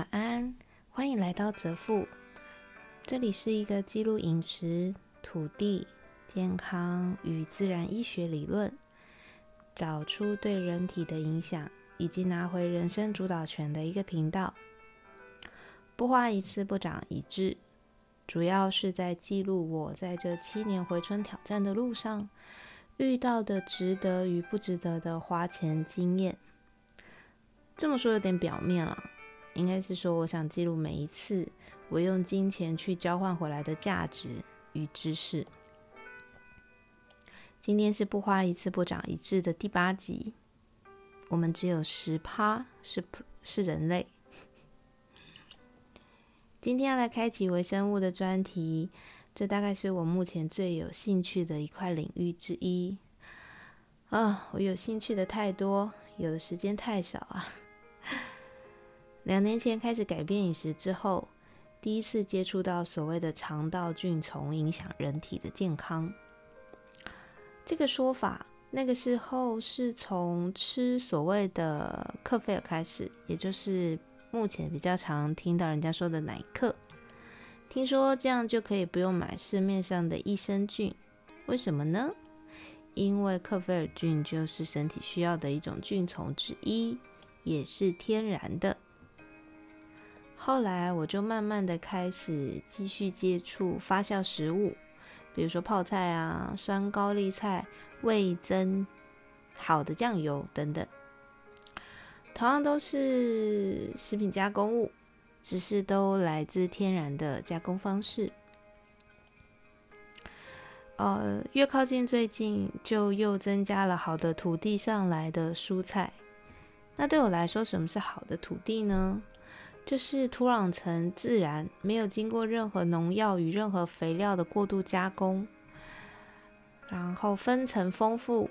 晚安，欢迎来到泽富，这里是一个记录饮食、土地、健康与自然医学理论，找出对人体的影响，以及拿回人生主导权的一个频道。不花一次不长一智，主要是在记录我在这七年回春挑战的路上遇到的值得与不值得的花钱经验。这么说有点表面了。应该是说，我想记录每一次我用金钱去交换回来的价值与知识。今天是不花一次不长一智的第八集，我们只有十趴是是人类。今天要来开启微生物的专题，这大概是我目前最有兴趣的一块领域之一。啊，我有兴趣的太多，有的时间太少啊。两年前开始改变饮食之后，第一次接触到所谓的肠道菌虫影响人体的健康这个说法，那个时候是从吃所谓的克菲尔开始，也就是目前比较常听到人家说的奶克。听说这样就可以不用买市面上的益生菌，为什么呢？因为克菲尔菌就是身体需要的一种菌虫之一，也是天然的。后来我就慢慢的开始继续接触发酵食物，比如说泡菜啊、酸高丽菜、味增、好的酱油等等，同样都是食品加工物，只是都来自天然的加工方式。呃，越靠近最近，就又增加了好的土地上来的蔬菜。那对我来说，什么是好的土地呢？就是土壤层自然没有经过任何农药与任何肥料的过度加工，然后分层丰富，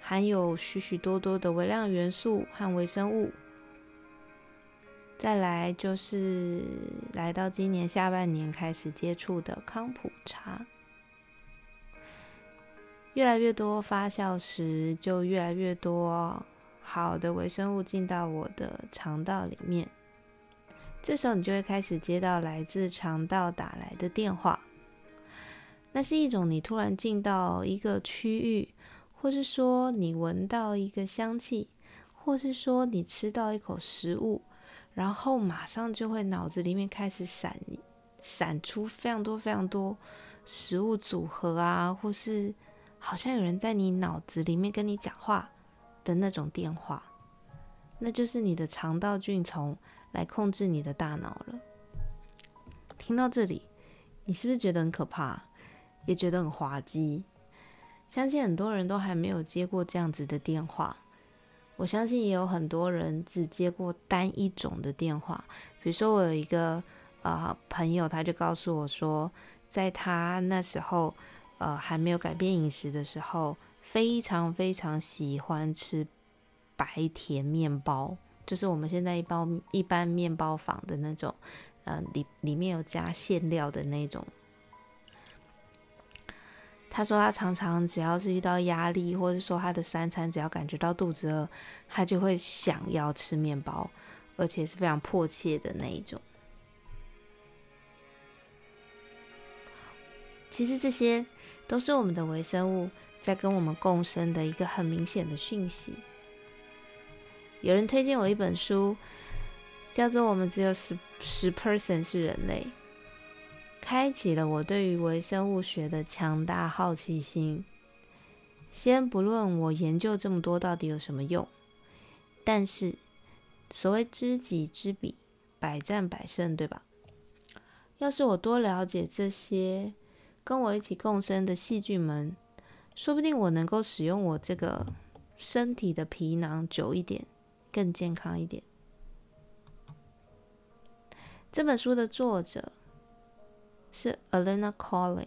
含有许许多多的微量元素和微生物。再来就是来到今年下半年开始接触的康普茶，越来越多发酵时，就越来越多好的微生物进到我的肠道里面。这时候你就会开始接到来自肠道打来的电话，那是一种你突然进到一个区域，或是说你闻到一个香气，或是说你吃到一口食物，然后马上就会脑子里面开始闪闪出非常多非常多食物组合啊，或是好像有人在你脑子里面跟你讲话的那种电话，那就是你的肠道菌虫。来控制你的大脑了。听到这里，你是不是觉得很可怕，也觉得很滑稽？相信很多人都还没有接过这样子的电话。我相信也有很多人只接过单一种的电话。比如说，我有一个呃朋友，他就告诉我说，在他那时候呃还没有改变饮食的时候，非常非常喜欢吃白甜面包。就是我们现在一包一般面包房的那种，呃，里里面有加馅料的那种。他说他常常只要是遇到压力，或者说他的三餐只要感觉到肚子饿，他就会想要吃面包，而且是非常迫切的那一种。其实这些都是我们的微生物在跟我们共生的一个很明显的讯息。有人推荐我一本书，叫做《我们只有十十 percent 是人类》，开启了我对于微生物学的强大好奇心。先不论我研究这么多到底有什么用，但是所谓知己知彼，百战百胜，对吧？要是我多了解这些跟我一起共生的细菌们，说不定我能够使用我这个身体的皮囊久一点。更健康一点。这本书的作者是 Alena Collin，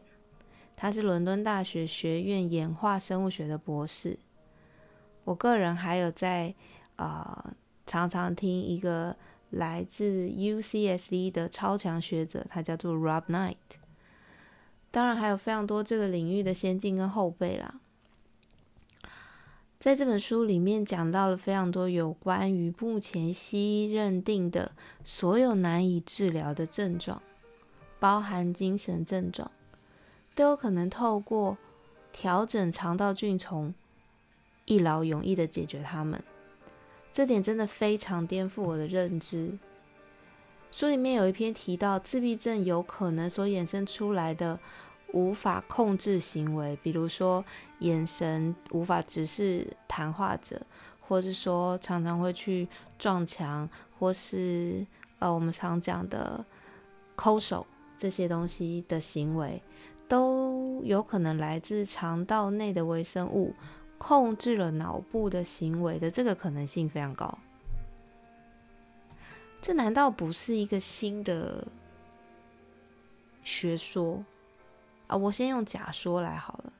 他是伦敦大学学院演化生物学的博士。我个人还有在啊常常听一个来自 UCSD 的超强学者，他叫做 Rob Knight。当然还有非常多这个领域的先进跟后辈啦。在这本书里面讲到了非常多有关于目前西医认定的所有难以治疗的症状，包含精神症状，都有可能透过调整肠道菌虫，一劳永逸的解决它们。这点真的非常颠覆我的认知。书里面有一篇提到自闭症有可能所衍生出来的无法控制行为，比如说眼神无法直视谈话者，或者说常常会去撞墙，或是呃我们常讲的抠手这些东西的行为，都有可能来自肠道内的微生物。控制了脑部的行为的这个可能性非常高，这难道不是一个新的学说啊？我先用假说来好了，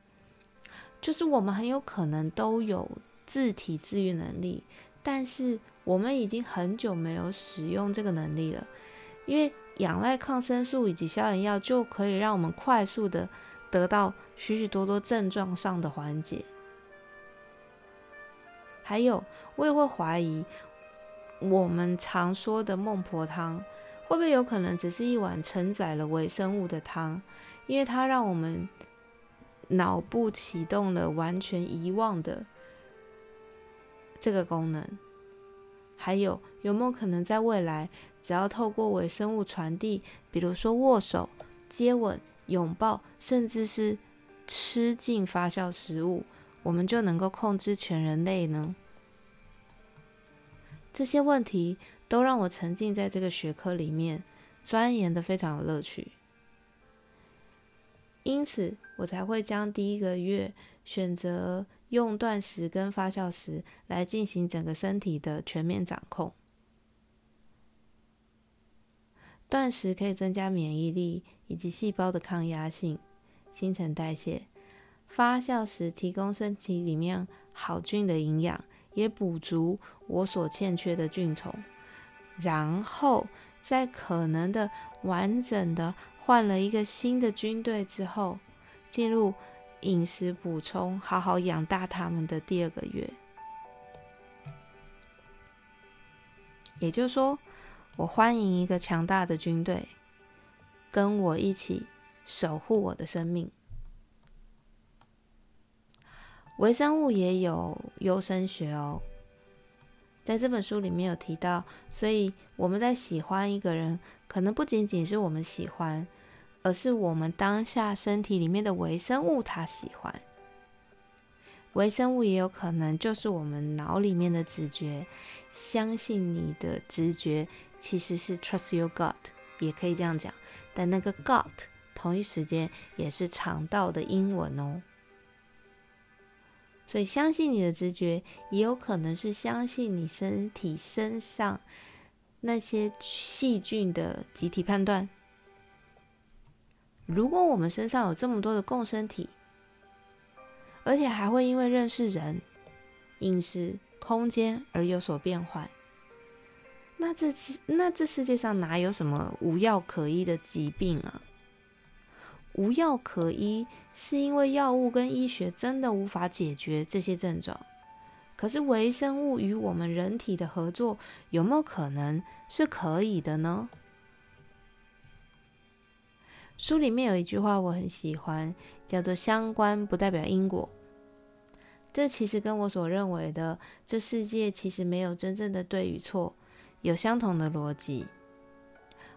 就是我们很有可能都有自体自愈能力，但是我们已经很久没有使用这个能力了，因为仰赖抗生素以及消炎药就可以让我们快速的得到许许多多症状上的缓解。还有，我也会怀疑，我们常说的孟婆汤，会不会有可能只是一碗承载了微生物的汤？因为它让我们脑部启动了完全遗忘的这个功能。还有，有没有可能在未来，只要透过微生物传递，比如说握手、接吻、拥抱，甚至是吃进发酵食物？我们就能够控制全人类呢？这些问题都让我沉浸在这个学科里面，钻研的非常有乐趣。因此，我才会将第一个月选择用断食跟发酵食来进行整个身体的全面掌控。断食可以增加免疫力以及细胞的抗压性、新陈代谢。发酵时提供身体里面好菌的营养，也补足我所欠缺的菌虫，然后在可能的完整的换了一个新的军队之后，进入饮食补充，好好养大他们的第二个月。也就是说，我欢迎一个强大的军队，跟我一起守护我的生命。微生物也有优生学哦，在这本书里面有提到，所以我们在喜欢一个人，可能不仅仅是我们喜欢，而是我们当下身体里面的微生物它喜欢。微生物也有可能就是我们脑里面的直觉，相信你的直觉其实是 trust your gut，也可以这样讲，但那个 gut 同一时间也是肠道的英文哦。所以，相信你的直觉，也有可能是相信你身体身上那些细菌的集体判断。如果我们身上有这么多的共生体，而且还会因为认识人、饮食、空间而有所变换，那这那这世界上哪有什么无药可医的疾病啊？无药可医，是因为药物跟医学真的无法解决这些症状。可是微生物与我们人体的合作，有没有可能是可以的呢？书里面有一句话我很喜欢，叫做“相关不代表因果”。这其实跟我所认为的这世界其实没有真正的对与错，有相同的逻辑。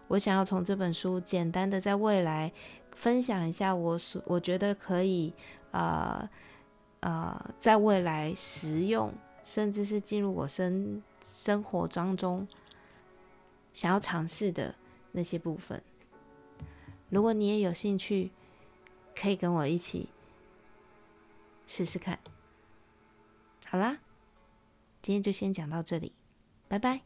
我想要从这本书简单的在未来。分享一下我所我觉得可以呃呃在未来实用，甚至是进入我生生活当中想要尝试的那些部分。如果你也有兴趣，可以跟我一起试试看。好啦，今天就先讲到这里，拜拜。